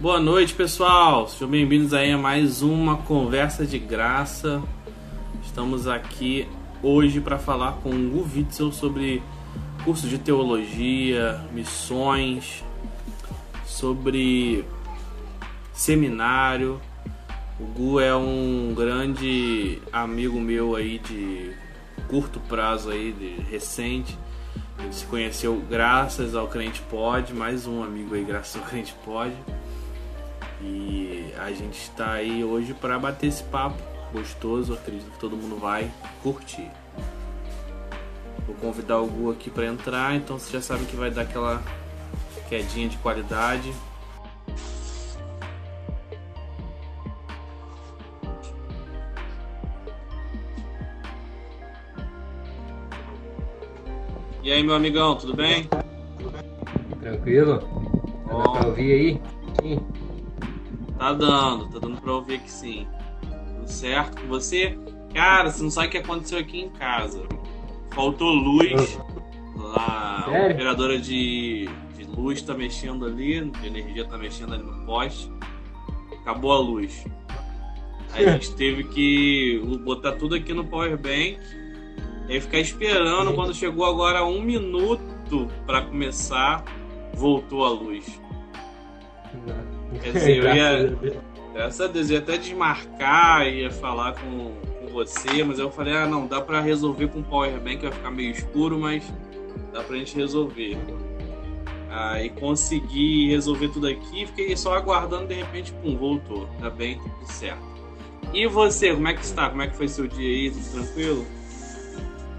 Boa noite, pessoal. Sejam bem-vindos aí a mais uma conversa de graça. Estamos aqui hoje para falar com o Witzel sobre curso de teologia, missões, sobre seminário. O Gu é um grande amigo meu aí de curto prazo aí, de recente. A gente se conheceu graças ao Crente Pod, mais um amigo aí graças ao Crente Pod. E a gente está aí hoje para bater esse papo gostoso, acredito que todo mundo vai curtir. Vou convidar o Gu aqui para entrar, então você já sabe que vai dar aquela quedinha de qualidade. E aí, meu amigão, tudo bem? Tranquilo? Dá pra ouvir aí? Sim. Tá dando, tá dando pra ouvir aqui sim. Tudo certo com você? Cara, você não sabe o que aconteceu aqui em casa. Faltou luz. Lá, a operadora de, de luz tá mexendo ali, de energia tá mexendo ali no poste. Acabou a luz. Aí a gente teve que botar tudo aqui no power bank. E aí ficar esperando. Quando chegou agora um minuto pra começar, voltou a luz. Quer dizer, eu ia-. Graças a Deus, eu ia até desmarcar, ia falar com, com você, mas eu falei, ah não, dá pra resolver com o Power Bank, vai ficar meio escuro, mas dá pra gente resolver. Aí consegui resolver tudo aqui, fiquei só aguardando, de repente, pum, voltou. Tá bem, tudo certo. E você, como é que está? Como é que foi seu dia aí? Tudo tranquilo?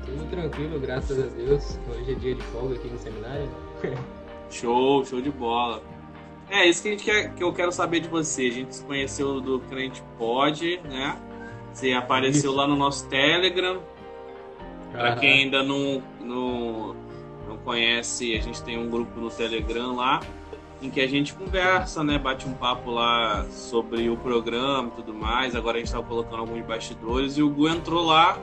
Tudo tranquilo, graças a Deus. Hoje é dia de folga aqui no seminário. Show, show de bola. É isso que, a gente quer, que eu quero saber de você. A gente se conheceu do Crente Pod, né? Você apareceu Isso. lá no nosso Telegram. Aham. quem ainda não, não, não conhece, a gente tem um grupo no Telegram lá em que a gente conversa, né? Bate um papo lá sobre o programa e tudo mais. Agora a gente tá colocando alguns bastidores e o Gu entrou lá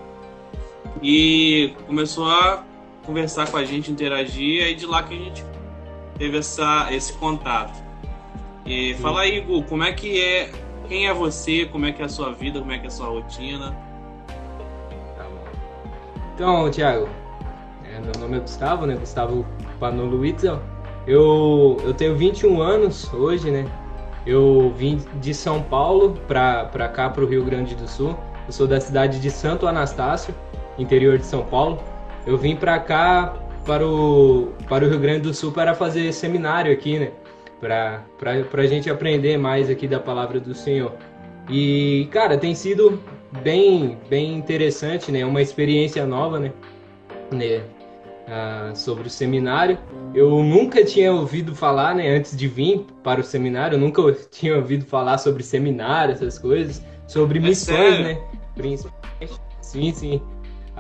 e começou a conversar com a gente, interagir, e de lá que a gente teve essa, esse contato. E fala aí, Gu, como é que é? Quem é você? Como é que é a sua vida? Como é que é a sua rotina? Tá bom. Então, Thiago, é, meu nome é Gustavo, né? Gustavo Panolo. Eu, eu tenho 21 anos hoje, né? Eu vim de São Paulo pra, pra cá, pro Rio Grande do Sul. Eu sou da cidade de Santo Anastácio, interior de São Paulo. Eu vim pra cá, para o, para o Rio Grande do Sul, para fazer seminário aqui, né? Pra, pra gente aprender mais aqui da palavra do Senhor. E, cara, tem sido bem, bem interessante, né? Uma experiência nova, né? né? Ah, sobre o seminário. Eu nunca tinha ouvido falar, né? Antes de vir para o seminário, eu nunca tinha ouvido falar sobre seminário, essas coisas, sobre É missões, sério? né? Principalmente. Sim, sim.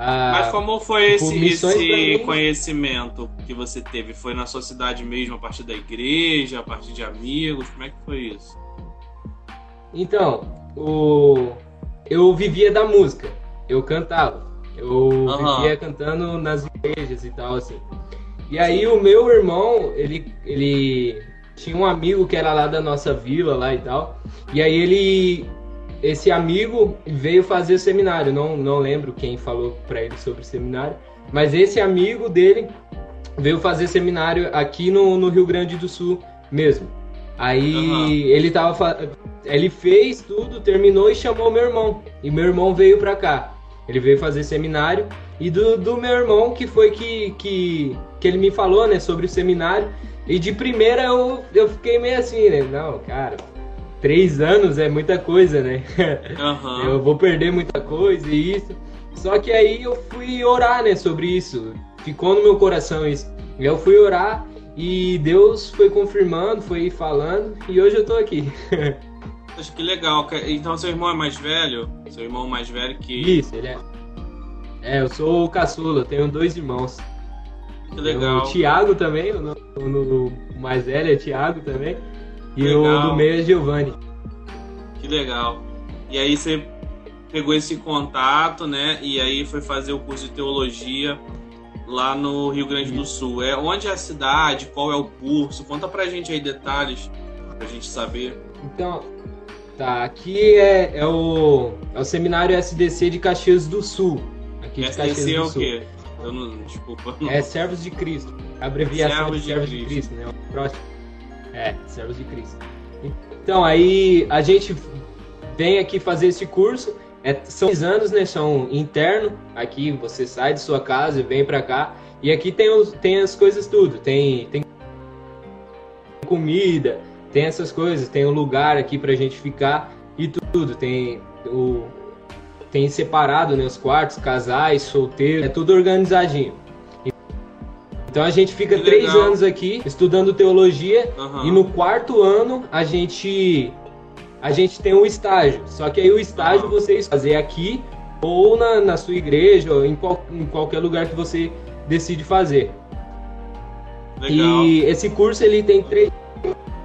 Ah, Mas como foi tipo, esse, esse conhecimento que você teve? Foi na sua cidade mesmo, a partir da igreja, a partir de amigos? Como é que foi isso? Então, o... eu vivia da música, eu cantava, eu Aham. vivia cantando nas igrejas e tal, assim. E aí o meu irmão, ele, ele tinha um amigo que era lá da nossa vila lá e tal, e aí ele, esse amigo veio fazer seminário, não, não lembro quem falou pra ele sobre o seminário, mas esse amigo dele veio fazer seminário aqui no, no Rio Grande do Sul mesmo. Aí Aham. ele tava ele fez tudo, terminou e chamou meu irmão. E meu irmão veio pra cá. Ele veio fazer seminário. E do, do meu irmão, que foi que, que, que ele me falou, né, sobre o seminário. E de primeira eu, eu fiquei meio assim, né? Não, cara, três anos é muita coisa, né? Aham. Eu vou perder muita coisa e isso. Só que aí eu fui orar, né, sobre isso. Ficou no meu coração isso. E eu fui orar e Deus foi confirmando, foi falando e hoje eu tô aqui. Acho que legal. Então seu irmão é mais velho? Seu irmão mais velho que. Isso, ele é. É, eu sou o caçula, tenho dois irmãos. Que legal. O Thiago também, o, no- o no- o mais velho é Thiago também. E Legal. o do meio é Giovanni. Que legal. E aí você pegou esse contato, né? E aí foi fazer o curso de teologia lá no Rio Grande do Sul. É onde é a cidade? Qual é o curso? Conta pra gente aí detalhes Pra gente saber. Então, tá, aqui é, é, o, é o seminário SDC de Caxias do Sul. Aqui de SDC é o Sul. quê? Eu não, desculpa. Não. É Servos de Cristo. A abreviação Servos de de Servos de Cristo. Cristo, né? O próximo. É, Servos de Cristo. Então, aí a gente vem aqui fazer esse curso. É, são seis anos, né? São interno. Aqui você sai de sua casa e vem pra cá. E aqui tem, os, tem as coisas tudo. Tem, tem comida, tem essas coisas. Tem um lugar aqui pra gente ficar e tudo. Tem o, tem separado né, os quartos, casais, solteiros, é tudo organizadinho. Então a gente fica Que três legal. anos aqui estudando teologia Aham. e no quarto ano a gente a gente tem um estágio. Só que aí o estágio Aham. você fazer aqui ou na, na sua igreja ou em, qual- em qualquer lugar que você decide fazer. Legal. E esse curso ele tem três,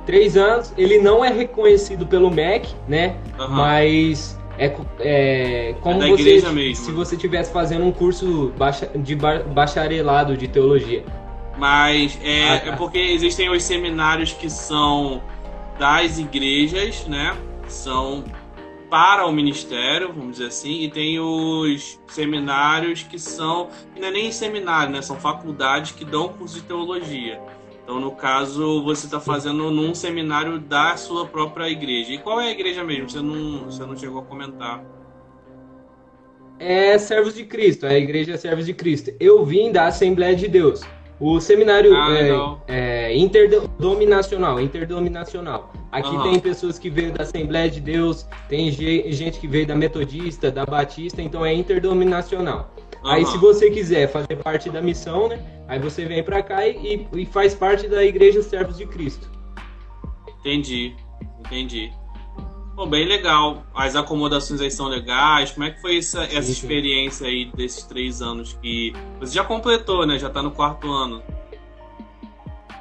três anos. Ele não é reconhecido pelo MEC, né? Aham. Mas é, é como É você se você estivesse fazendo um curso de ba- bacharelado de teologia. Mas é, Ah, tá. é porque existem os seminários que são das igrejas, né? São para o ministério, vamos dizer assim, e tem os seminários que são. Não é nem seminário, né? São faculdades que dão curso de teologia. Então, no caso, você está fazendo num seminário da sua própria igreja. E qual é a igreja mesmo? Você não, você não chegou a comentar. É Servos de Cristo, é a Igreja Servos de Cristo. Eu vim da Assembleia de Deus. O seminário Ah, é, é interdominacional, interdominacional. Aqui Aham. tem pessoas que veio da Assembleia de Deus, tem ge- gente que veio da Metodista, da Batista, então é interdominacional. Aí Aham. se você quiser fazer parte da missão, né? Aí você vem pra cá e, e faz parte da Igreja Servos de Cristo. Entendi, entendi. Pô, bem legal. As acomodações aí são legais. Como é que foi essa, essa Sim, sim. experiência aí desses três anos que você já completou, né? Já tá no quarto ano.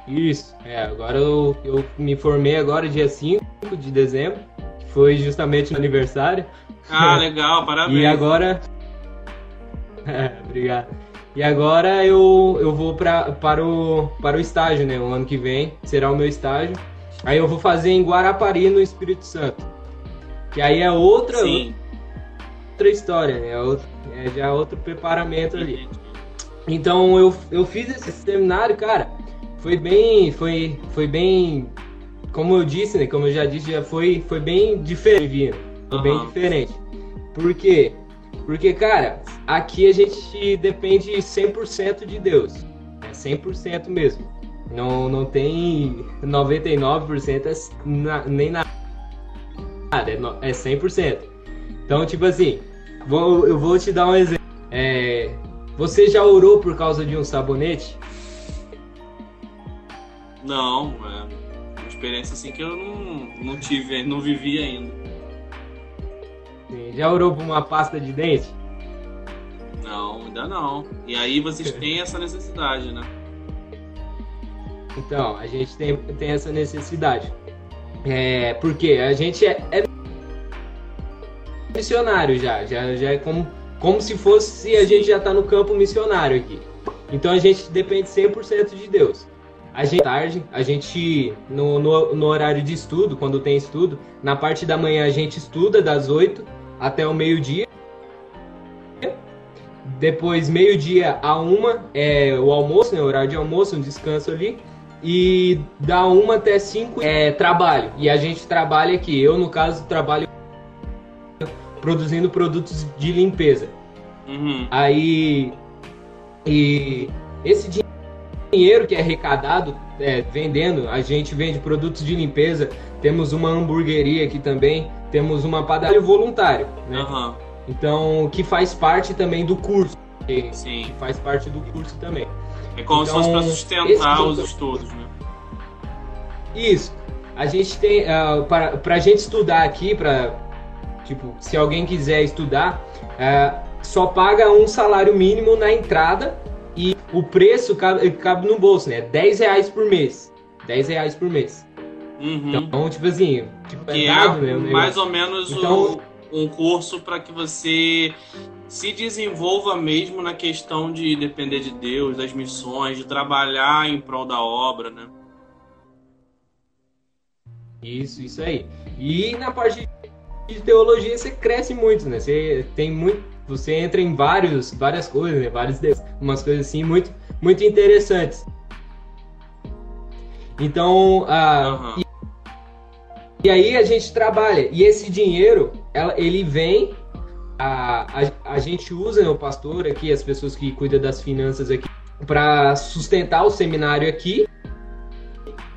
Isso, é, agora eu, eu me formei agora dia 5 de dezembro, que foi justamente no aniversário. Ah, legal, parabéns. E agora. É, obrigado. E agora eu, eu vou pra, para, o, para o estágio, né? O ano que vem será o meu estágio. Aí eu vou fazer em Guarapari, no Espírito Santo. Que aí é outra, Sim. outra história, né? É, outro- é já outro preparamento ali. Então eu, eu fiz esse seminário, cara. Foi bem. Foi, foi bem. Como eu disse, né? Como eu já disse, já foi, foi bem diferente. Foi bem Aham. diferente. Por quê? Porque, cara, aqui a gente depende 100% de Deus. É 100% mesmo. Não, não tem 99% é nem nada. É, no- é 100%. Então, tipo assim, vou, eu vou te dar um exemplo. É, você já orou por causa de um sabonete? Não, é uma experiência assim que eu não, não tive, não vivi ainda. Sim. Já orou por uma pasta de dente? Não, ainda não. E aí vocês têm essa necessidade, né? Então, a gente tem, tem essa necessidade. É, porque a gente é, é missionário já, já, já é como, como se fosse a gente já tá no campo missionário aqui. Então a gente depende 100% de Deus. A gente tarde, a gente no, no, no horário de estudo, quando tem estudo, na parte da manhã a gente estuda das 8 até o meio-dia. Depois, meio-dia a uma é o almoço, né? O horário de almoço, um descanso ali. E da uma até cinco é trabalho. E a gente trabalha aqui. Eu, no caso, trabalho produzindo produtos de limpeza. Uhum. Aí. E esse din- dinheiro que é arrecadado é, vendendo, a gente vende produtos de limpeza. Temos uma hamburgueria aqui também. Temos uma padaria voluntário, né? Aham. Então, que faz parte também do curso. Que, Sim. que faz parte do curso também. É como se fosse Então, pra sustentar os estudos, né? Isso. A gente tem. ah, para pra gente estudar aqui, pra. Tipo, se alguém quiser estudar, ah, só paga um salário mínimo na entrada e o preço cabe, cabe no bolso, né? 10 reais por mês. 10 reais por mês. Uhum. Então, tipo assim, tipo, que é né, o negócio. mais ou menos o- Então- um curso para que você se desenvolva mesmo na questão de depender de Deus, das missões, de trabalhar em prol da obra, né? Isso, isso aí. E na parte de teologia você cresce muito, né? Você tem muito, você entra em vários, várias coisas, né? Vários umas coisas assim muito, muito interessantes. Então, uhum. e, e, aí a gente trabalha. E esse dinheiro, ela, ele vem, a, a, a gente usa, né, o pastor aqui, as pessoas que cuidam das finanças aqui, para sustentar o seminário aqui,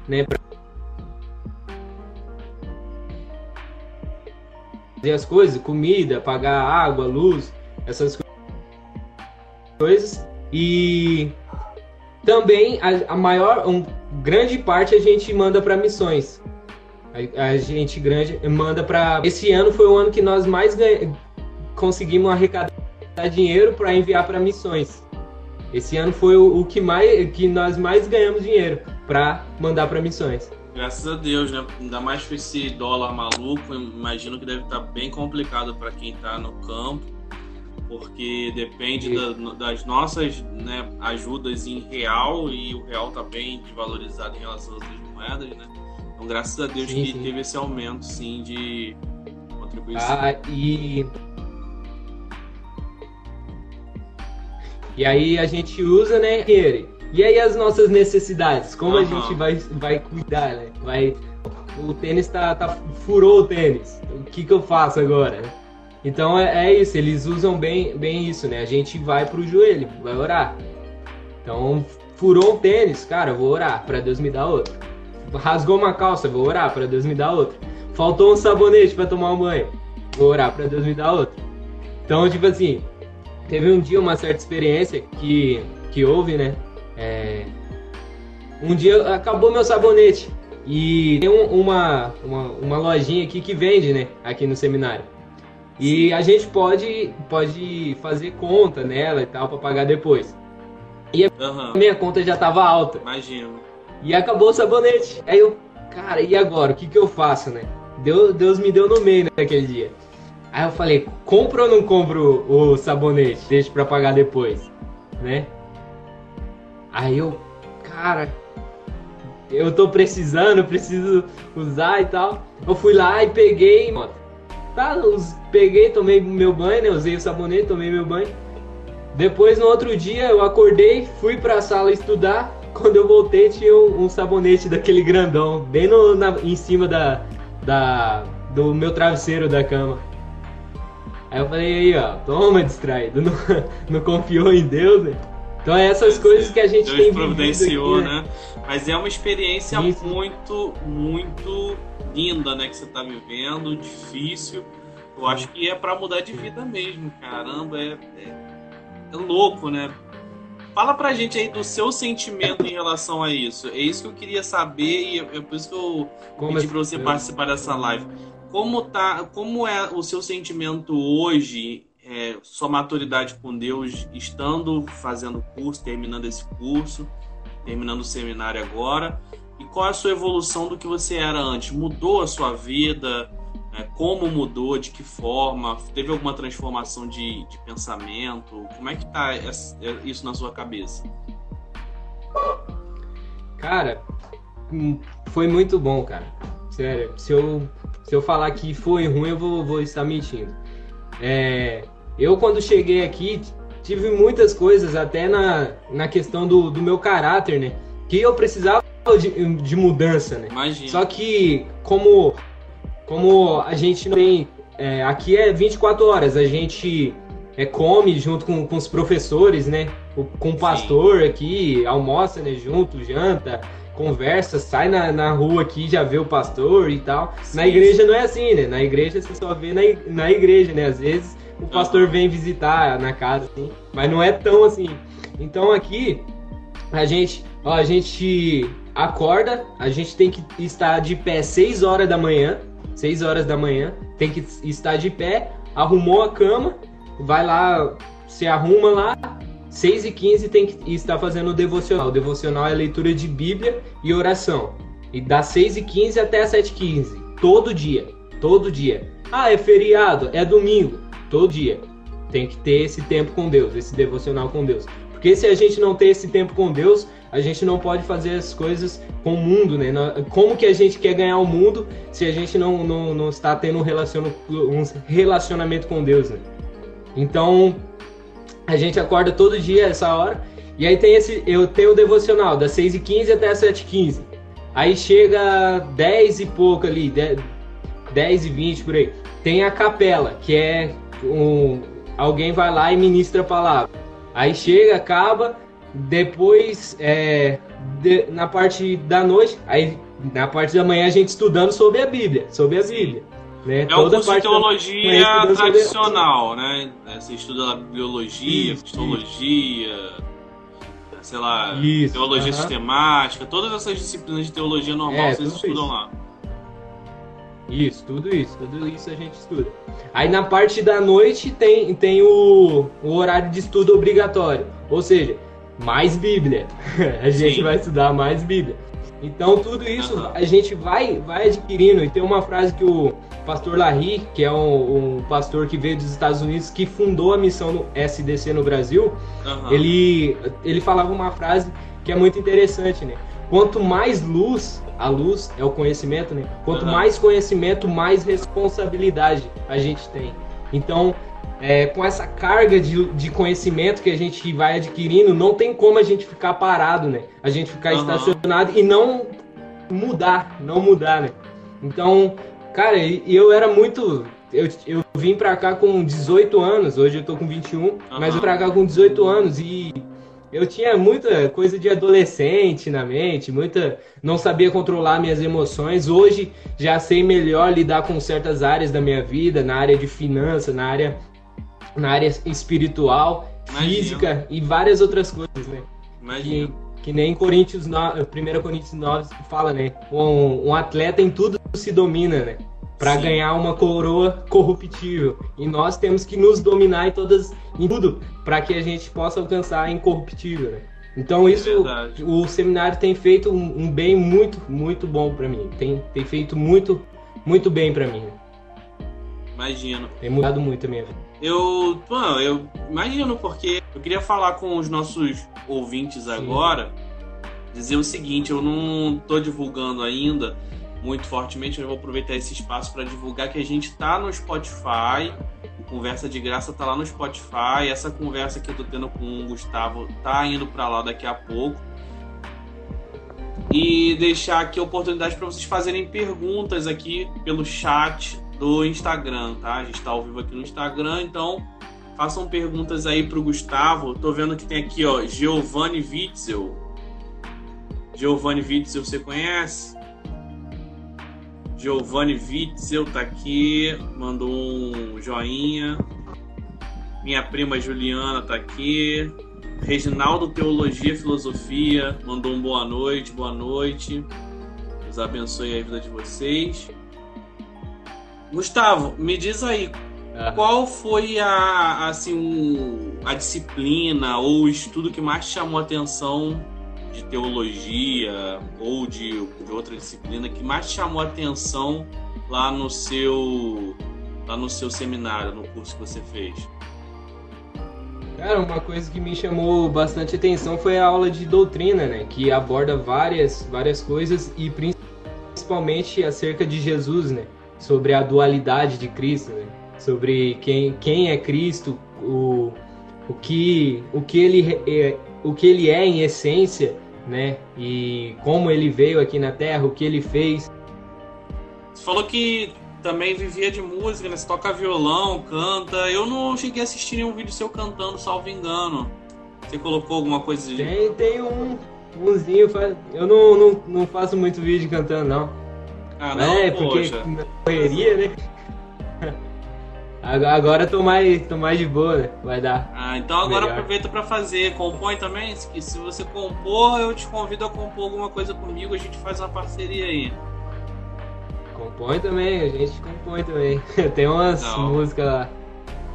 né? Pra fazer as coisas, comida, pagar água, luz, essas coisas. E também a, a maior, um, grande parte a gente manda para missões. A, gente grande manda para. Esse ano foi o ano que nós mais ganha, conseguimos arrecadar dinheiro para enviar para missões. Esse ano foi o, o, que mais que nós mais ganhamos dinheiro para mandar para missões. Graças a Deus, né? Ainda mais com esse dólar maluco, imagino que deve estar tá bem complicado para quem está no campo, porque depende da, das nossas né, ajudas em real e o real está bem desvalorizado em relação às outras moedas, né? Então, graças a Deus sim, que sim. teve esse aumento, sim, de contribuição. Ah, e E aí a gente usa, né, ele. E aí as nossas necessidades, como uhum. a gente vai, vai cuidar, né? Vai, o tênis tá, tá furou o tênis. O que que eu faço agora? Então é, é, isso, eles usam bem, bem isso, né? A gente vai pro joelho, vai orar. Então furou um tênis, cara, eu vou orar para Deus me dar outro. Rasgou uma calça, vou orar para Deus me dar outro. Faltou um sabonete para tomar um banho, vou orar para Deus me dar outro. Então tipo assim, teve um dia uma certa experiência que que houve, né? É, um dia acabou meu sabonete e tem um, uma, uma, uma lojinha aqui que vende, né? Aqui no seminário. E a gente pode, pode fazer conta nela e tal para pagar depois. E a uhum. minha conta já tava alta. Imagino. E acabou o sabonete. Aí eu, cara, e agora? O que que eu faço, né? Deus, Deus me deu no meio naquele dia. Aí eu falei, compro ou não compro o sabonete? Deixa para pagar depois, né? Aí eu, cara, eu tô precisando, preciso usar e tal. Eu fui lá e peguei, tá, peguei, tomei meu banho, né? Usei o sabonete, tomei meu banho. Depois, no outro dia, eu acordei, fui pra sala estudar. Quando eu voltei, tinha um, um sabonete daquele grandão, bem no, na, em cima da, da, do meu travesseiro da cama. Aí eu falei, aí, ó, toma distraído, não, não confiou em Deus, né? Então é essas coisas que a gente Deus tem providenciou, aqui, né? né? Mas é uma experiência Isso. muito, muito linda, né? Que você tá vivendo, difícil. Eu acho que é para mudar de vida mesmo, caramba. É, é, é, louco, né? Fala pra gente aí do seu sentimento em relação a isso. É isso que eu queria saber e é por isso que eu como pedi pra você participar dessa live. Como, tá, como é o seu sentimento hoje é, sua maturidade com Deus estando fazendo curso, terminando esse curso, terminando o seminário agora? E qual é a sua evolução do que você era antes? Mudou a sua vida? É, como mudou? De que forma? Teve alguma transformação de, de pensamento? Como é que tá é, isso na sua cabeça? Cara, hum, foi muito bom, cara. Sério, se eu, se eu falar que foi ruim, eu vou, vou estar mentindo. É, eu, quando cheguei aqui, tive muitas coisas, até na, na questão do, do meu caráter, né? Que eu precisava de, de mudança, né? Imagina. Só que, como, como a gente não tem. É, aqui é 24 horas, a gente é, come junto com, com os professores, né? Com o pastor Sim. aqui, almoça né, junto, janta, conversa, sai na, na rua aqui, já vê o pastor e tal. Sim. Na igreja não é assim, né? Na igreja você só vê na, na igreja, né? Às vezes o pastor vem visitar na casa, assim, mas não é tão assim. Então aqui a gente, ó, a gente acorda, a gente tem que estar de pé 6 horas da manhã, 6 horas da manhã, tem que estar de pé, arrumou a cama, vai lá, se arruma lá, 6 e 15 tem que estar fazendo o devocional. O devocional é leitura de Bíblia e oração. E das 6 e 15 até as 7 e 15. Todo dia. Todo dia. Ah, é feriado, é domingo todo dia. Tem que ter esse tempo com Deus, esse devocional com Deus. Porque se a gente não tem esse tempo com Deus, a gente não pode fazer as coisas com o mundo, né? Como que a gente quer ganhar o mundo se a gente não, não, não está tendo um, um relacionamento com Deus, né? Então, a gente acorda todo dia essa hora, e aí tem esse, eu tenho o devocional das 6h15 até as 7h15. Aí chega 10 e pouco ali, 10 e 20 por aí. Tem a capela, que é um, alguém vai lá e ministra a palavra. Aí chega, acaba, depois é, de, na parte da noite, aí na parte da manhã a gente estudando sobre a Bíblia, sobre a Bíblia. Né? É Toda um curso de teologia tradicional, sobre... né? Você estuda biologia, isso, histologia, isso. sei lá, isso, teologia uh -huh. sistemática, todas essas disciplinas de teologia normal é, vocês estudam lá. Isso, tudo isso, tudo isso a gente estuda. Aí na parte da noite tem, tem o, o horário de estudo obrigatório, ou seja, mais Bíblia. a gente Sim. vai estudar mais Bíblia. Então tudo isso uhum. a gente vai, vai adquirindo. E tem uma frase que o pastor Larry, que é um, um, pastor que veio dos Estados Unidos, que fundou a missão no SDC no Brasil, uhum. ele, ele falava uma frase que é muito interessante, né? Quanto mais luz, a luz é o conhecimento, né? Quanto uhum. mais conhecimento, mais responsabilidade a gente tem. Então, é, com essa carga de, de conhecimento que a gente vai adquirindo, não tem como a gente ficar parado, né? A gente ficar uhum. estacionado e não mudar, não mudar, né? Então, cara, eu era muito. Eu, eu vim pra cá com 18 anos, hoje eu tô com 21, uhum. mas eu vim pra cá com 18 anos e eu tinha muita coisa de adolescente na mente, muita. Não sabia controlar minhas emoções. Hoje já sei melhor lidar com certas áreas da minha vida, na área de finança, na área, na área espiritual, Imagina. física e várias outras coisas, né? Que, que nem Coríntios 9, 1 Coríntios 9 fala, né? Um, um atleta em tudo se domina, né? para ganhar uma coroa corruptível. E nós temos que nos dominar em todas em tudo para que a gente possa alcançar a incorruptível. Né? Então isso é o seminário tem feito um, um bem muito muito bom para mim. Tem, tem feito muito muito bem para mim. Imagino. Tem mudado muito a minha vida. Eu, mano, eu imagino porque eu queria falar com os nossos ouvintes Sim. agora, dizer o seguinte, eu não tô divulgando ainda muito fortemente. Eu vou aproveitar esse espaço para divulgar que a gente está no Spotify. O Conversa de Graça está lá no Spotify. Essa conversa que eu tô tendo com o Gustavo tá indo para lá daqui a pouco. E deixar aqui a oportunidade para vocês fazerem perguntas aqui pelo chat do Instagram, tá? A gente está ao vivo aqui no Instagram, então façam perguntas aí pro Gustavo. Tô vendo que tem aqui, ó, Giovanni Witzel. Giovanni Witzel, você conhece? Giovanni Witzel tá aqui, mandou um joinha. Minha prima Juliana tá aqui. Reginaldo Teologia e Filosofia mandou um boa noite, boa noite. Deus abençoe a vida de vocês. Gustavo, me diz aí, ah. qual foi a assim a disciplina ou o estudo que mais chamou a atenção de teologia ou de, de outra disciplina que mais chamou a atenção lá no seu lá no seu seminário, no curso que você fez? Cara, uma coisa que me chamou bastante atenção foi a aula de doutrina, né? Que aborda várias, várias coisas e principalmente acerca de Jesus, né? Sobre a dualidade de Cristo, né? Sobre quem, quem é Cristo, o, o, que, o, que ele, é, o que ele é em essência né? E como ele veio aqui na Terra, o que ele fez. Você falou que também vivia de música, né? Você toca violão, canta. Eu não cheguei a assistir nenhum vídeo seu cantando, salvo engano. Você colocou alguma coisa de. Tem, tem um. Umzinho, eu não, não, não faço muito vídeo cantando, não. Ah, não? É, porque correria, né? Agora tô mais, tô mais de boa, né? Vai dar. Ah, então agora melhor. aproveita para fazer. Compõe também? Se, se você compor, eu te convido a compor alguma coisa comigo, a gente faz uma parceria aí. Compõe também, a gente compõe também. Tem umas então, músicas lá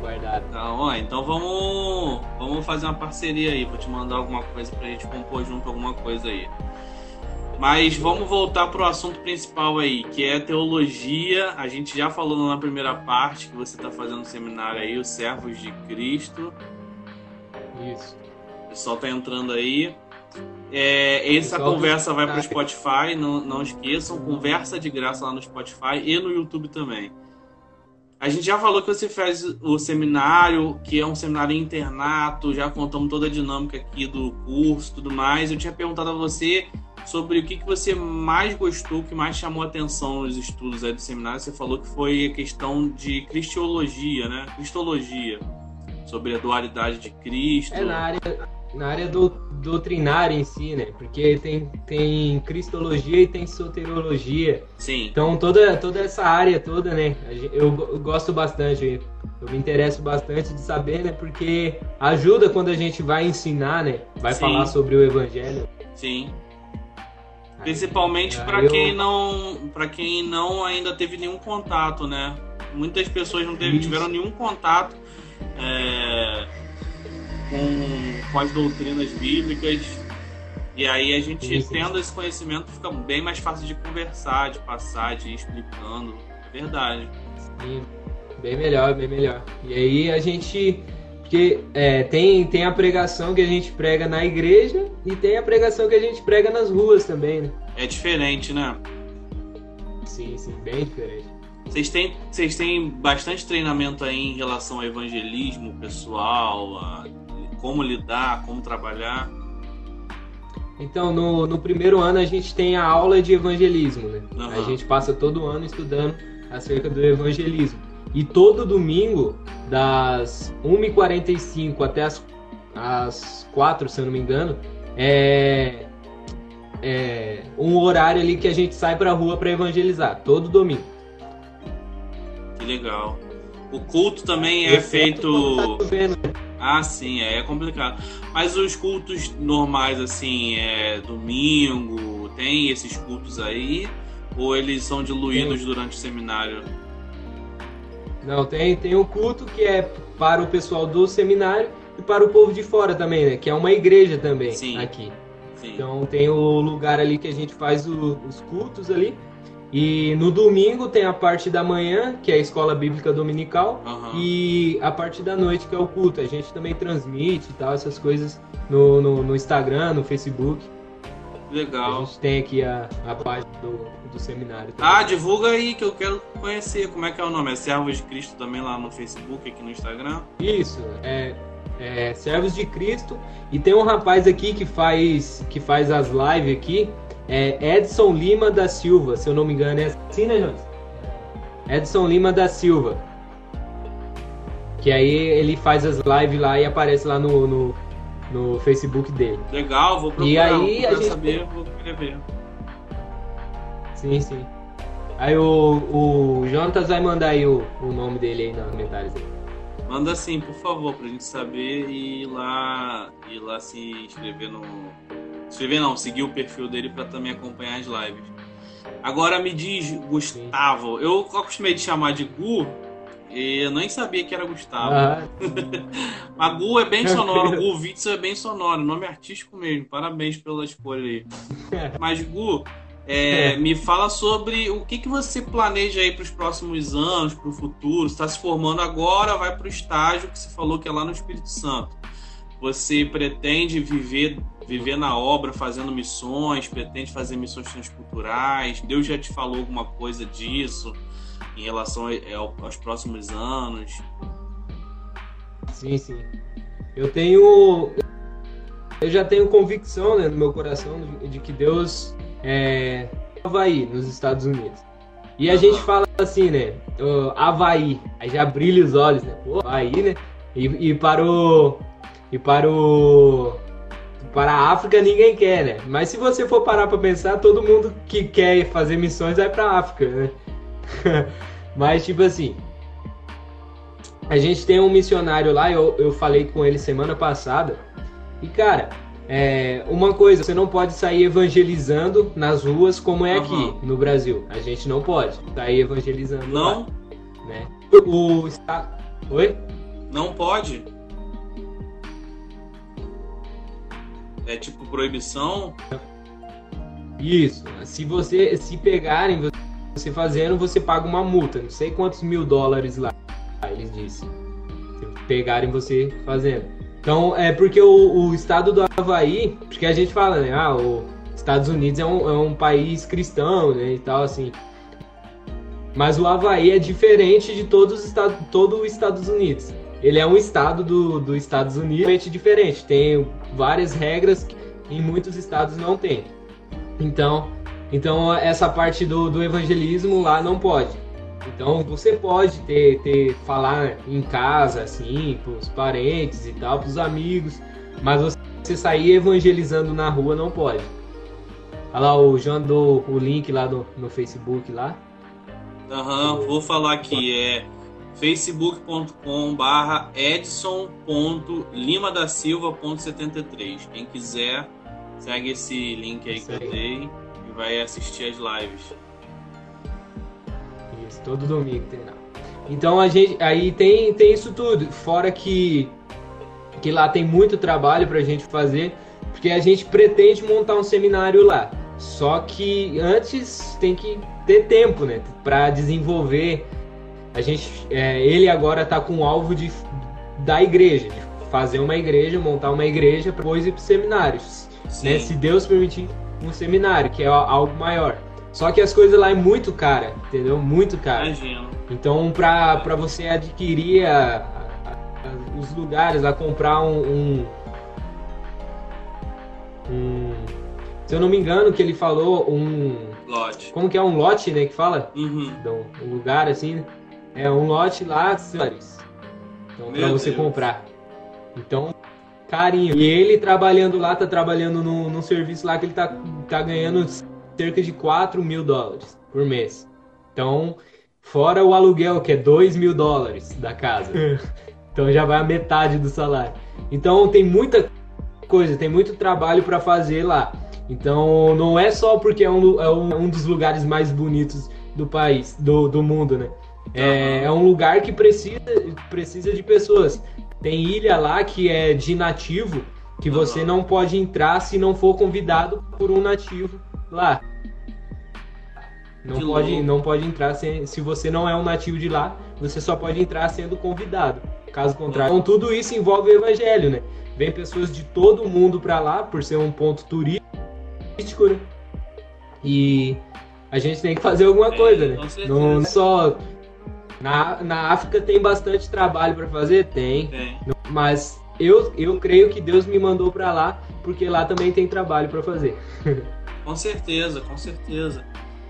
guardadas. Então, ó, então vamos, vamos fazer uma parceria aí. Vou te mandar alguma coisa pra gente compor junto alguma coisa aí. Mas vamos voltar para o assunto principal aí, que é teologia. A gente já falou na primeira parte que você está fazendo um seminário aí, os Servos de Cristo. Isso. pessoal tá entrando aí. É, essa conversa vai para o Spotify, não, não esqueçam. Conversa de graça lá no Spotify e no YouTube também. A gente já falou que você fez o seminário, que é um seminário internato, já contamos toda a dinâmica aqui do curso tudo mais. Eu tinha perguntado a você sobre o que, que você mais gostou, que mais chamou a atenção nos estudos aí do seminário. Você falou que foi a questão de cristologia, né? Cristologia. Sobre a dualidade de Cristo. É na área, na área do, doutrinária em si, né? Porque tem, tem cristologia e tem soteriologia. Sim. Então toda, toda essa área toda, né? Eu, eu gosto bastante, eu me interesso bastante de saber, né? Porque ajuda quando a gente vai ensinar, né? Vai Sim. falar sobre o evangelho. Sim. Principalmente para eu... quem não, para quem não ainda teve nenhum contato, né? Muitas pessoas não teve, tiveram nenhum contato é, com, com as doutrinas bíblicas. E aí a gente sim. tendo esse conhecimento fica bem mais fácil de conversar, de passar, de ir explicando. É verdade. Sim, bem melhor, bem melhor. E aí a gente porque é, tem, tem a pregação que a gente prega na igreja e tem a pregação que a gente prega nas ruas também, né? É diferente, né? Sim, sim, bem diferente. Vocês têm, vocês têm bastante treinamento aí em relação ao evangelismo pessoal, a como lidar, como trabalhar? Então, no, no primeiro ano a gente tem a aula de evangelismo, né? Uhum. A gente passa todo ano estudando acerca do evangelismo. E todo domingo, das 1h45 até as, as 4 se eu não me engano, é, é um horário ali que a gente sai pra rua para evangelizar, todo domingo. Que legal. O culto também é feito. Tá ah, sim, é complicado. Mas os cultos normais, assim, é domingo, tem esses cultos aí? Ou eles são diluídos durante o seminário? Não, tem, tem o culto que é para o pessoal do seminário e para o povo de fora também, né? Que é uma igreja também Sim. aqui. Sim. Então tem o lugar ali que a gente faz o, os cultos ali. E no domingo tem a parte da manhã, que é a escola bíblica dominical, uhum. e a parte da noite, que é o culto. A gente também transmite e tal, essas coisas no, no, no Instagram, no Facebook. Legal. A gente tem aqui a, a página do, do seminário. Também. Ah, divulga aí que eu quero conhecer. Como é que é o nome? É Servos de Cristo também lá no Facebook, aqui no Instagram? Isso, é, é Servos de Cristo. E tem um rapaz aqui que faz, que faz as lives aqui. É Edson Lima da Silva, se eu não me engano. É assim, né, Jones? Edson Lima da Silva. Que aí ele faz as lives lá e aparece lá no, no, no Facebook dele. Legal, vou procurar, e aí, a gente... saber, vou querer ver. Sim, sim. Aí o, o Jonatas vai mandar aí o, o nome dele aí nos comentários. Aí. Manda sim, por favor, pra gente saber e ir lá, ir lá se inscrever no. Inscrever não, seguir o perfil dele para também acompanhar as lives. Agora me diz, Gustavo, sim. eu acostumei de chamar de Gu, e eu nem sabia que era Gustavo. Ah. Mas Gu é bem sonoro, Gu Witzel é bem sonoro, nome artístico mesmo. Parabéns pela escolha aí. Mas Gu, é, me fala sobre o que, que você planeja aí para os próximos anos, para o futuro. Está se formando agora, vai para o estágio que você falou que é lá no Espírito Santo. Você pretende viver viver na obra, fazendo missões, pretende fazer missões transculturais? Deus já te falou alguma coisa disso em relação aos próximos anos? Sim, sim. Eu tenho eu já tenho convicção né, no meu coração de que Deus é, Havaí, nos Estados Unidos. E a gente fala assim, né? Havaí, aí já brilha os olhos, né? Pô, Havaí, né? E, e para o. E para o. Para a África ninguém quer, né? Mas se você for parar para pensar, todo mundo que quer fazer missões vai para a África, né? Mas, tipo assim. A gente tem um missionário lá, eu, eu falei com ele semana passada. E, cara, é, uma coisa, você não pode sair evangelizando nas ruas como é uhum. aqui no Brasil. A gente não pode sair evangelizando. Não? Lá, né? O está... Oi? Não pode. É tipo proibição? Isso. Se você se pegarem você fazendo, você paga uma multa. Não sei quantos mil dólares lá. Eles dizem. Se pegarem você fazendo. Então, é porque o, o estado do Havaí, porque a gente fala, né? Ah, os Estados Unidos é um, é um país cristão, né? E tal, assim. Mas o Havaí é diferente de todos os estados, todo os Estados Unidos. Ele é um estado do, dos Estados Unidos diferente. Tem várias regras que em muitos estados não tem. Então, então essa parte do, do evangelismo lá não pode. Então você pode ter, ter falar em casa, assim, pros parentes e tal, pros amigos, mas você sair evangelizando na rua não pode. Olha lá, o João do o link lá no, no Facebook lá. Aham, uhum, vou falar aqui, é facebook.com barra edson.lima-da-silva.73 Quem quiser, segue esse link aí que eu dei e vai assistir as lives. Isso, todo domingo tem lá. Então a gente aí tem, tem isso tudo, fora que que lá tem muito trabalho pra gente fazer, porque a gente pretende montar um seminário lá. Só que antes tem que ter tempo, né, para desenvolver. A gente, é, ele agora está com o alvo de da igreja, de fazer uma igreja, montar uma igreja, para depois ir para seminários, né? Se Deus permitir um seminário, que é algo maior. Só que as coisas lá é muito cara, entendeu? Muito cara. Imagino. Então, para você adquirir a, a, a, os lugares, a comprar um, um, um, Se eu não me engano, que ele falou um. Lote. Como que é um lote, né? Que fala? Uhum. Então, um lugar assim, né? É um lote lá, então, para você Deus. comprar. Então, carinho. E ele trabalhando lá, tá trabalhando num, num serviço lá que ele tá, tá ganhando cerca de 4 mil dólares por mês. Então, fora o aluguel, que é 2 mil dólares da casa. então já vai a metade do salário. Então tem muita coisa, tem muito trabalho para fazer lá. Então não é só porque é um, é um, dos lugares mais bonitos do país, do, do mundo, né? É, é um lugar que precisa, precisa de pessoas. Tem ilha lá que é de nativo, que você não pode entrar se não for convidado por um nativo lá. Não pode, não pode entrar sem, se você não é um nativo de lá, você só pode entrar sendo convidado. Caso contrário, então tudo isso envolve o evangelho, né? Vem pessoas de todo o mundo para lá por ser um ponto turístico, né? E a gente tem que fazer alguma é, coisa, né? Não só na, na África tem bastante trabalho para fazer, tem, tem. Mas eu, eu creio que Deus me mandou para lá porque lá também tem trabalho para fazer. Com certeza, com certeza.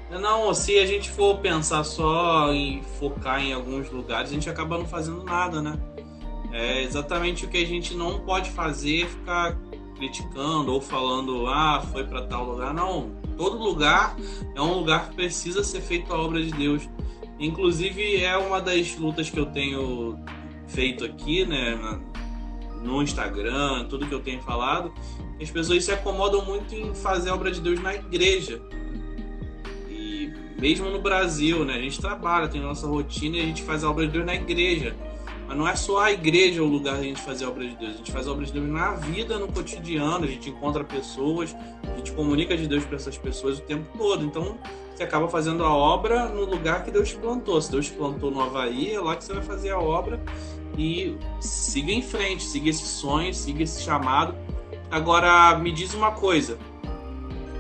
Não, se a gente for pensar só em focar em alguns lugares, a gente acaba não fazendo nada, né? É exatamente o que a gente não pode fazer, ficar criticando ou falando, ah, foi para tal lugar. Não, todo lugar é um lugar que precisa ser feito a obra de Deus. Inclusive, é uma das lutas que eu tenho feito aqui, né? No Instagram, tudo que eu tenho falado, as pessoas se acomodam muito em fazer a obra de Deus na igreja mesmo no Brasil, né? A gente trabalha, tem nossa rotina e a gente faz a obra de Deus na igreja. Mas não é só a igreja o lugar da gente fazer a obra de Deus. A gente faz a obra de Deus na vida, no cotidiano. A gente encontra pessoas, a gente comunica de Deus para essas pessoas o tempo todo. Então, acaba fazendo a obra no lugar que Deus te plantou. Se Deus te plantou no Havaí, é lá que você vai fazer a obra. E siga em frente, siga esse sonho, siga esse chamado. Agora, me diz uma coisa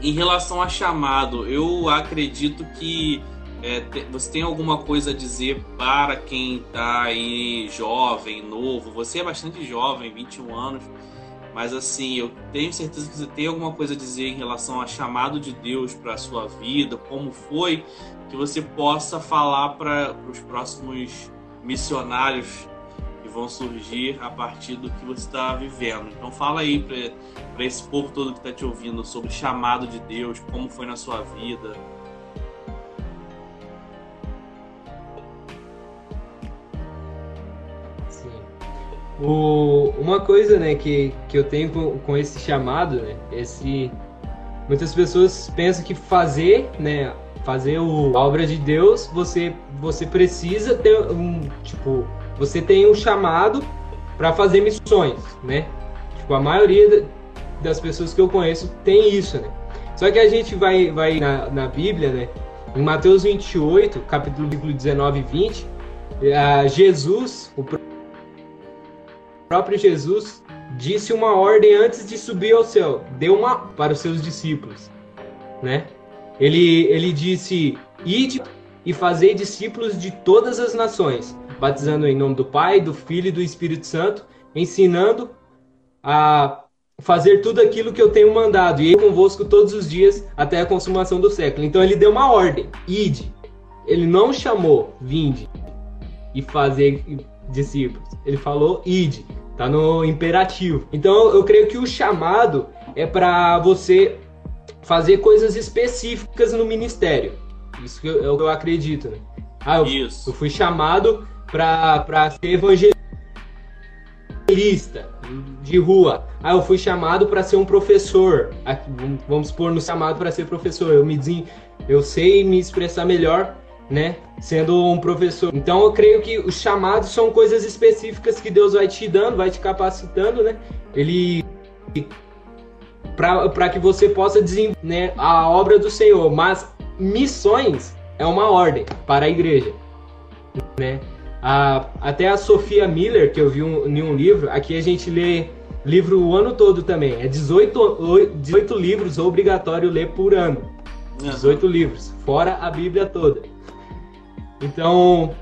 em relação a chamado, eu acredito que é, você tem alguma coisa a dizer para quem está aí jovem, novo? Você é bastante jovem, 21 anos, mas assim, eu tenho certeza que você tem alguma coisa a dizer em relação a chamado de Deus para a sua vida, como foi, que você possa falar para os próximos missionários vão surgir a partir do que você está vivendo. Então fala aí para esse povo todo que está te ouvindo sobre o chamado de Deus, como foi na sua vida. Sim. O, uma coisa né, que, que eu tenho com, com esse chamado, né, esse, muitas pessoas pensam que fazer, né, fazer o, a obra de Deus, você, você precisa ter um, tipo, você tem um chamado para fazer missões, né? Tipo, a maioria das pessoas que eu conheço tem isso, né? Só que a gente vai, vai na, na Bíblia, né? Em Mateus 28, capítulo 19 e 20, Jesus, o próprio Jesus, disse uma ordem antes de subir ao céu, deu uma para os seus discípulos, né? Ele, ele disse: Ide e fazei discípulos de todas as nações, batizando em nome do Pai, do Filho e do Espírito Santo, ensinando a fazer tudo aquilo que eu tenho mandado, e eu convosco todos os dias até a consumação do século. Então ele deu uma ordem: ide. Ele não chamou vinde e fazer discípulos. Ele falou ide. Tá no imperativo. Então eu creio que o chamado é para você fazer coisas específicas no ministério. Isso que eu, é o que eu acredito, né? Ah, eu, Isso. eu fui chamado para ser evangelista de rua. Ah, eu fui chamado para ser um professor. Vamos supor no chamado para ser professor. Eu me eu sei me expressar melhor, né? Sendo um professor. Então eu creio que os chamados são coisas específicas que Deus vai te dando, vai te capacitando, né? Ele para que você possa desenvolver né, a obra do Senhor, mas missões é uma ordem para a igreja, né? A, até a Sofia Miller, que eu vi um, em um livro, aqui a gente lê livro o ano todo também. É 18, 18 livros obrigatório ler por ano. 18 uhum. livros, fora a Bíblia toda. Então,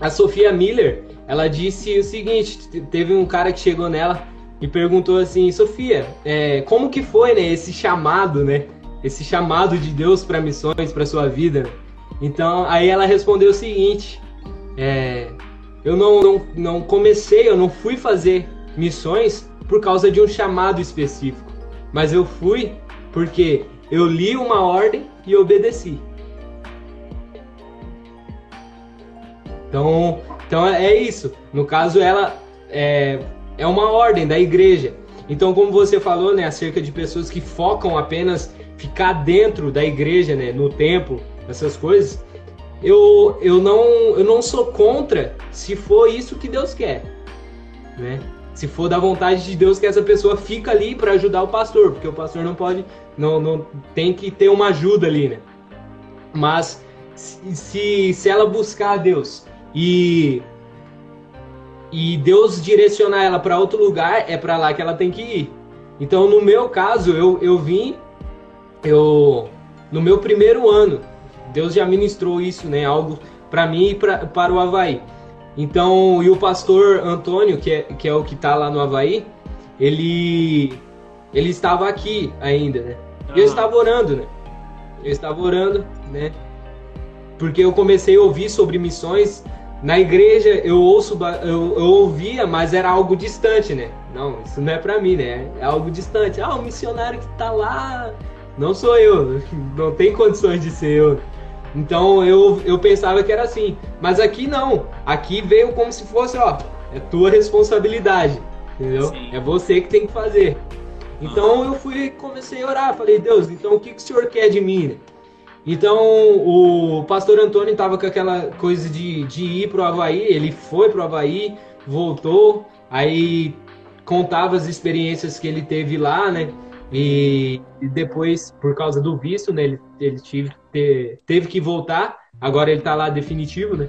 a Sofia Miller, ela disse o seguinte: teve um cara que chegou nela e perguntou assim, Sofia, é, como que foi, né, esse chamado, né, esse chamado de Deus para missões, para sua vida? Então, aí ela respondeu o seguinte: é, eu não, não, não comecei, eu não fui fazer missões por causa de um chamado específico, mas eu fui porque eu li uma ordem e obedeci. Então, então é isso. No caso, ela é, é uma ordem da igreja. Então, como você falou, né, acerca de pessoas que focam apenas ficar dentro da igreja, né, no templo, essas coisas, eu, eu, não, eu não sou contra se for isso que Deus quer, né? Se for da vontade de Deus que essa pessoa fica ali para ajudar o pastor, porque o pastor não pode, não, não tem que ter uma ajuda ali, né? Mas se, se ela buscar a Deus e e Deus direcionar ela para outro lugar, é para lá que ela tem que ir. Então, no meu caso, eu, eu vim, eu no meu primeiro ano, Deus já ministrou isso, né? Algo para mim e pra, para o Havaí. Então, e o pastor Antônio, que é, que é o que está lá no Havaí, ele, ele estava aqui ainda, né? Eu estava orando, né? Eu estava orando, né? Porque eu comecei a ouvir sobre missões. Na igreja eu ouço, eu, eu ouvia, mas era algo distante, né? Não, isso não é para mim, né? É algo distante. Ah, o missionário que está lá, não sou eu, não tem condições de ser eu. Então eu, eu pensava que era assim. Mas aqui não. Aqui veio como se fosse, ó, é tua responsabilidade. Entendeu? Sim. É você que tem que fazer. Então eu fui comecei a orar, falei, Deus, então o que, que o senhor quer de mim? Então o pastor Antônio estava com aquela coisa de, de ir pro Havaí, ele foi pro Havaí, voltou, aí contava as experiências que ele teve lá, né? E, depois, por causa do visto, né, ele, ele tive, te, teve que voltar. Agora ele tá lá definitivo, né?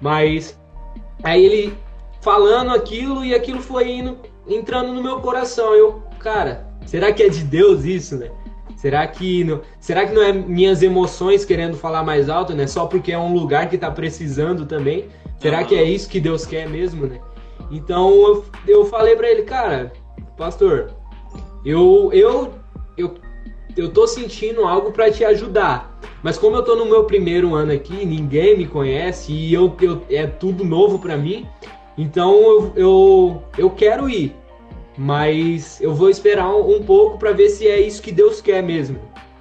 Mas aí ele falando aquilo e aquilo foi indo, entrando no meu coração. Eu, cara, será que é de Deus isso, né? Será que não, será que não é minhas emoções querendo falar mais alto, né? Só porque é um lugar que tá precisando também? Será que é isso que Deus quer mesmo, né? Então eu, eu falei para ele, cara, pastor, eu, eu, eu, eu tô sentindo algo para te ajudar. Mas como eu tô no meu primeiro ano aqui, ninguém me conhece e eu, eu é tudo novo para mim, então eu, eu, eu quero ir. Mas eu vou esperar um, um pouco para ver se é isso que Deus quer mesmo.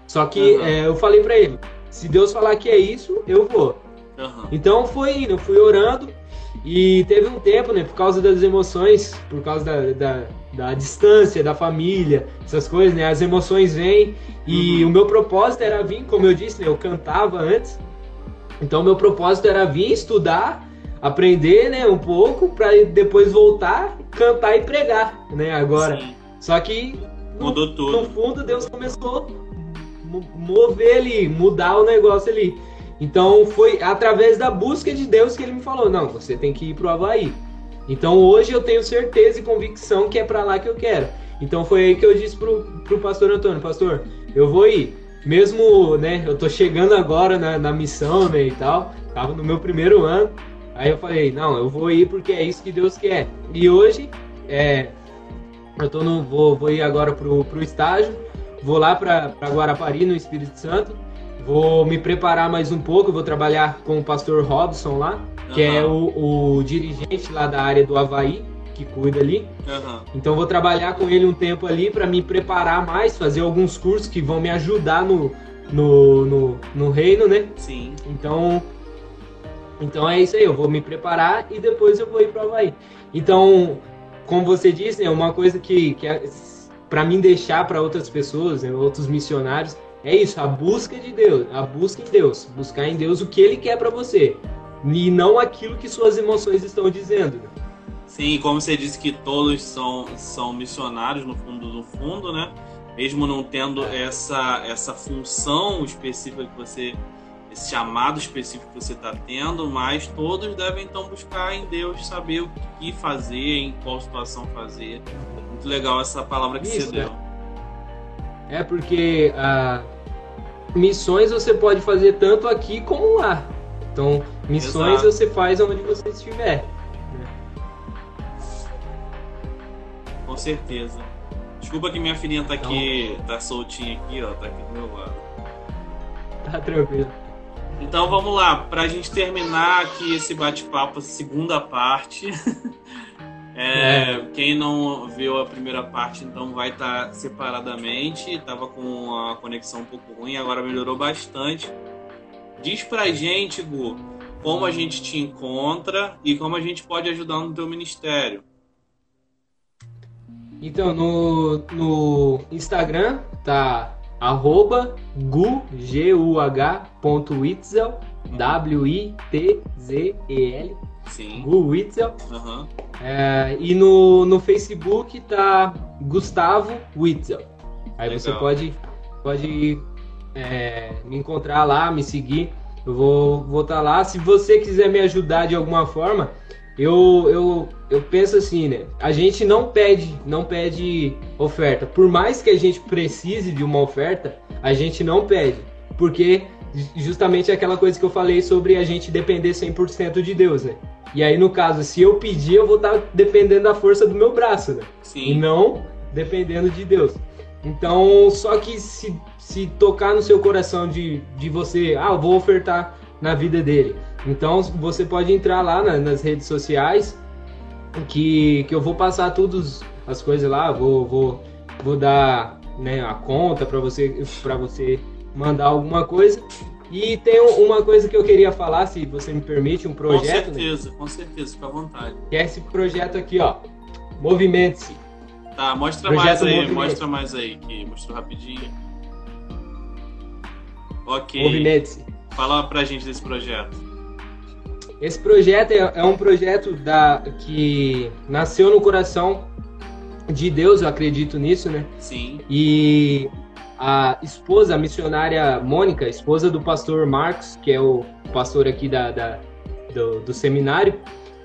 Só que uhum. é, eu falei para ele, se Deus falar que é isso, eu vou. Uhum. Então foi indo, eu fui orando e teve um tempo, né, por causa das emoções, por causa da, da da distância, da família, essas coisas, né? As emoções vêm e uhum. o meu propósito era vir, como eu disse, né? Eu cantava antes. Então meu propósito era vir estudar, aprender, né, um pouco para depois voltar, cantar e pregar, né? Agora. Sim. Só que no, mudou tudo. No fundo Deus começou a mover ali, mudar o negócio ali. Então foi através da busca de Deus que ele me falou: "Não, você tem que ir pro Havaí". Então hoje eu tenho certeza e convicção que é para lá que eu quero. Então foi aí que eu disse pro, pro pastor Antônio, pastor, eu vou ir. Mesmo, né, eu tô chegando agora na, na missão, né, e tal, tava no meu primeiro ano, aí eu falei, não, eu vou ir porque é isso que Deus quer. E hoje, é, eu tô no, vou, vou ir agora pro, pro estágio, vou lá para Guarapari, no Espírito Santo, vou me preparar mais um pouco, vou trabalhar com o pastor Robson lá, que uhum. é o, o dirigente lá da área do Havaí, que cuida ali. Uhum. Então vou trabalhar com ele um tempo ali para me preparar mais, fazer alguns cursos que vão me ajudar no, no, no, no, reino, né? Sim. Então, então é isso aí, eu vou me preparar e depois eu vou ir para Havaí. Então, como você disse, é uma coisa que, que é, para mim deixar para outras pessoas, né, outros missionários, é isso, a busca de Deus, a busca em Deus, buscar em Deus o que Ele quer para você e não aquilo que suas emoções estão dizendo. Né? Sim, como você disse que todos são, são missionários no fundo do fundo, né? Mesmo não tendo essa, essa função específica que você, esse chamado específico que você está tendo, mas todos devem então buscar em Deus saber o que fazer, em qual situação fazer. Muito legal essa palavra que Isso, você deu. É, porque ah, missões você pode fazer tanto aqui como lá. Então, missões Exato. você faz onde você estiver. Com certeza. Desculpa que minha filhinha tá aqui, então... tá soltinha aqui, ó, tá aqui do meu lado. Tá tranquilo. Então vamos lá, pra gente terminar aqui esse bate-papo, segunda parte. é, é. Quem não viu a primeira parte, então vai estar tá separadamente. Tava com a conexão um pouco ruim, agora melhorou bastante. Diz pra gente, Gu, como a gente te encontra e como a gente pode ajudar no teu ministério. Então, no, no Instagram tá arroba gu, g u h ponto witzel, Sim. Uhum. É, e no, no Facebook tá Gustavo Witzel. Aí Legal. você pode, pode é, me encontrar lá, me seguir. Eu vou estar vou tá lá. Se você quiser me ajudar de alguma forma, eu, eu, eu penso assim, né? A gente não pede, não pede oferta. Por mais que a gente precise de uma oferta, a gente não pede. Porque justamente é aquela coisa que eu falei sobre a gente depender 100% de Deus, né? E aí, no caso, se eu pedir, eu vou estar tá dependendo da força do meu braço, né? Sim. E não dependendo de Deus. Então, só que se, se tocar no seu coração de, de você, ah, eu vou ofertar na vida dele. Então, você pode entrar lá na, nas redes sociais, que, que eu vou passar todas as coisas lá, vou, vou, vou dar né, a conta para você, você mandar alguma coisa. E tem uma coisa que eu queria falar, se você me permite, um projeto. Com né? certeza, né? com certeza, fica à vontade. Que é esse projeto aqui, ó. Movimente-se. Tá, mostra projeto mais aí, mostra mais aí, que mostrou rapidinho. Ok. Movimente-se. Fala pra gente desse projeto. Esse projeto é, é um projeto da, que nasceu no coração de Deus, eu acredito nisso, né? Sim. E a esposa, a missionária Mônica, esposa do pastor Marcos, que é o pastor aqui da, da do, do, seminário,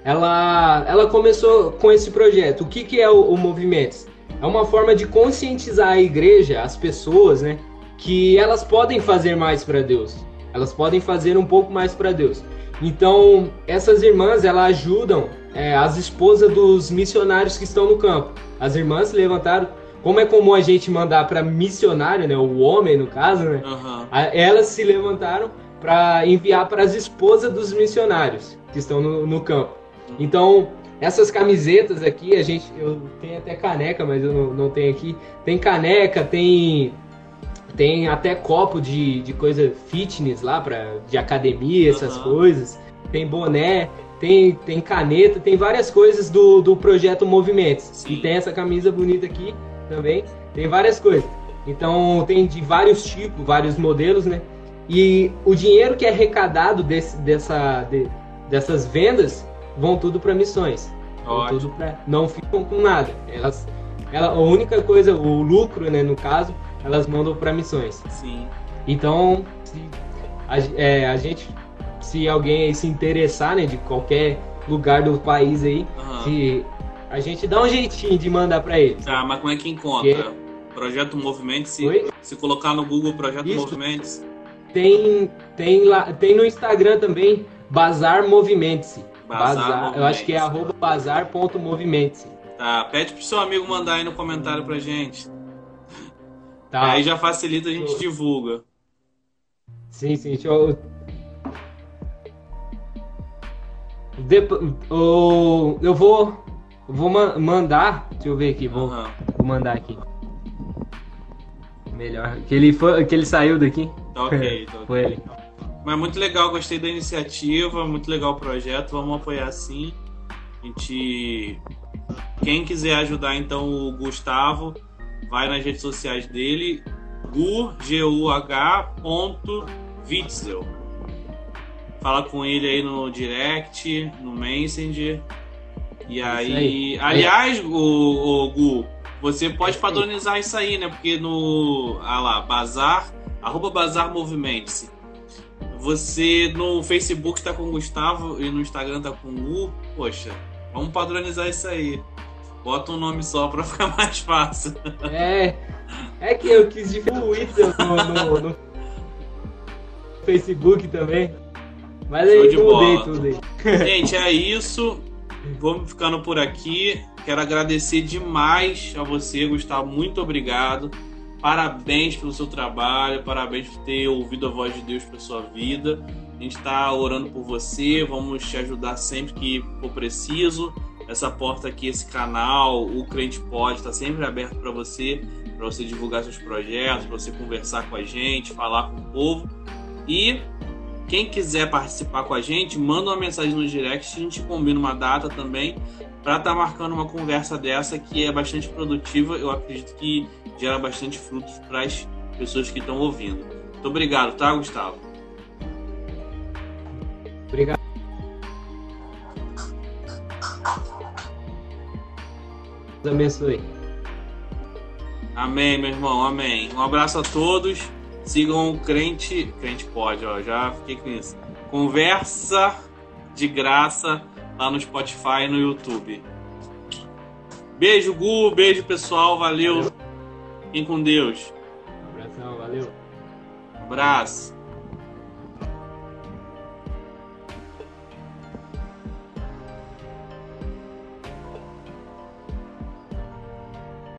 ela, ela começou com esse projeto. O que, que é o, o Movimentos? É uma forma de conscientizar a igreja, as pessoas, né? Que elas podem fazer mais para Deus. Elas podem fazer um pouco mais para Deus. Então, essas irmãs, elas ajudam é, as esposas dos missionários que estão no campo. As irmãs se levantaram como é comum a gente mandar para missionário, né, o homem no caso, né? Uhum. Elas se levantaram para enviar para as esposas dos missionários que estão no, no campo. Uhum. Então, essas camisetas aqui, a gente, eu tenho até caneca, mas eu não, não tenho aqui. Tem caneca, tem tem até copo de, de coisa fitness lá para de academia, essas uhum. coisas. Tem boné, tem, tem caneta, tem várias coisas do, do projeto Movimentos. Sim. E tem essa camisa bonita aqui também. Tem várias coisas. Então tem de vários tipos, vários modelos, né? E o dinheiro que é arrecadado desse, dessa, de, dessas vendas vão tudo para missões. Vão tudo pra, não ficam com nada. Elas, ela, a única coisa, o lucro, né, no caso, elas mandam para missões. Sim. Então, se a, é, a gente, se alguém se interessar, né, de qualquer lugar do país aí. Aham. Se a gente dá um jeitinho de mandar pra eles. Tá, mas como é que encontra? Que- Projeto Movimento, se, Oi? se colocar no Google Projeto Isso. Movimentos, Tem, tem, lá, tem no Instagram também, Bazar Movimente-se. Bazar eu acho que é arroba bazar.movimente-se. tá? Pede pro seu amigo mandar aí no comentário pra gente. Tá? Aí já facilita, a gente divulga. Sim, sim. Deixa eu... Depo- o- Eu vou, vou ma- mandar. Deixa eu ver aqui. Vou, Aham. vou mandar aqui. Melhor. Que ele, foi, que ele saiu daqui. Tá ok, tá ok. Foi ele. Mas muito legal, gostei da iniciativa, muito legal o projeto, vamos apoiar sim. A gente. Quem quiser ajudar então o Gustavo, vai nas redes sociais dele, gu, G-U-H, ponto, Witzel. Fala com ele aí no direct, no Messenger. E aí. aí. Aliás, o, o Gu, você pode padronizar isso aí, né? Porque no. Ah lá, Bazar, arroba Bazar Movimente-se. Você no Facebook tá com o Gustavo e no Instagram tá com o U. Poxa, vamos padronizar isso aí. Bota um nome só pra ficar mais fácil. É. É que eu quis diferenciar no, no, no Facebook também. Mas Show aí de mudei bola. tudo aí. Gente, é isso. Vamos ficando por aqui. Quero agradecer demais a você, Gustavo. Muito obrigado. Parabéns pelo seu trabalho, parabéns por ter ouvido a voz de Deus para sua vida. A gente está orando por você, vamos te ajudar sempre que for preciso. Essa porta aqui, esse canal, o Crente Pode, está sempre aberto para você, para você divulgar seus projetos, para você conversar com a gente, falar com o povo. E quem quiser participar com a gente, manda uma mensagem no direct, a gente combina uma data também para estar marcando uma conversa dessa que é bastante produtiva. Eu acredito que gera bastante frutos para as pessoas que estão ouvindo. Muito obrigado, tá, Gustavo? Obrigado. Abençoe. Amém, meu irmão, amém. Um abraço a todos. Sigam o Crente. Crente pode, ó, já fiquei com isso. Conversa de graça lá no Spotify e no YouTube. Beijo, Gu, beijo, pessoal, valeu. Fiquem com Deus. Um abração, valeu. Um abraço.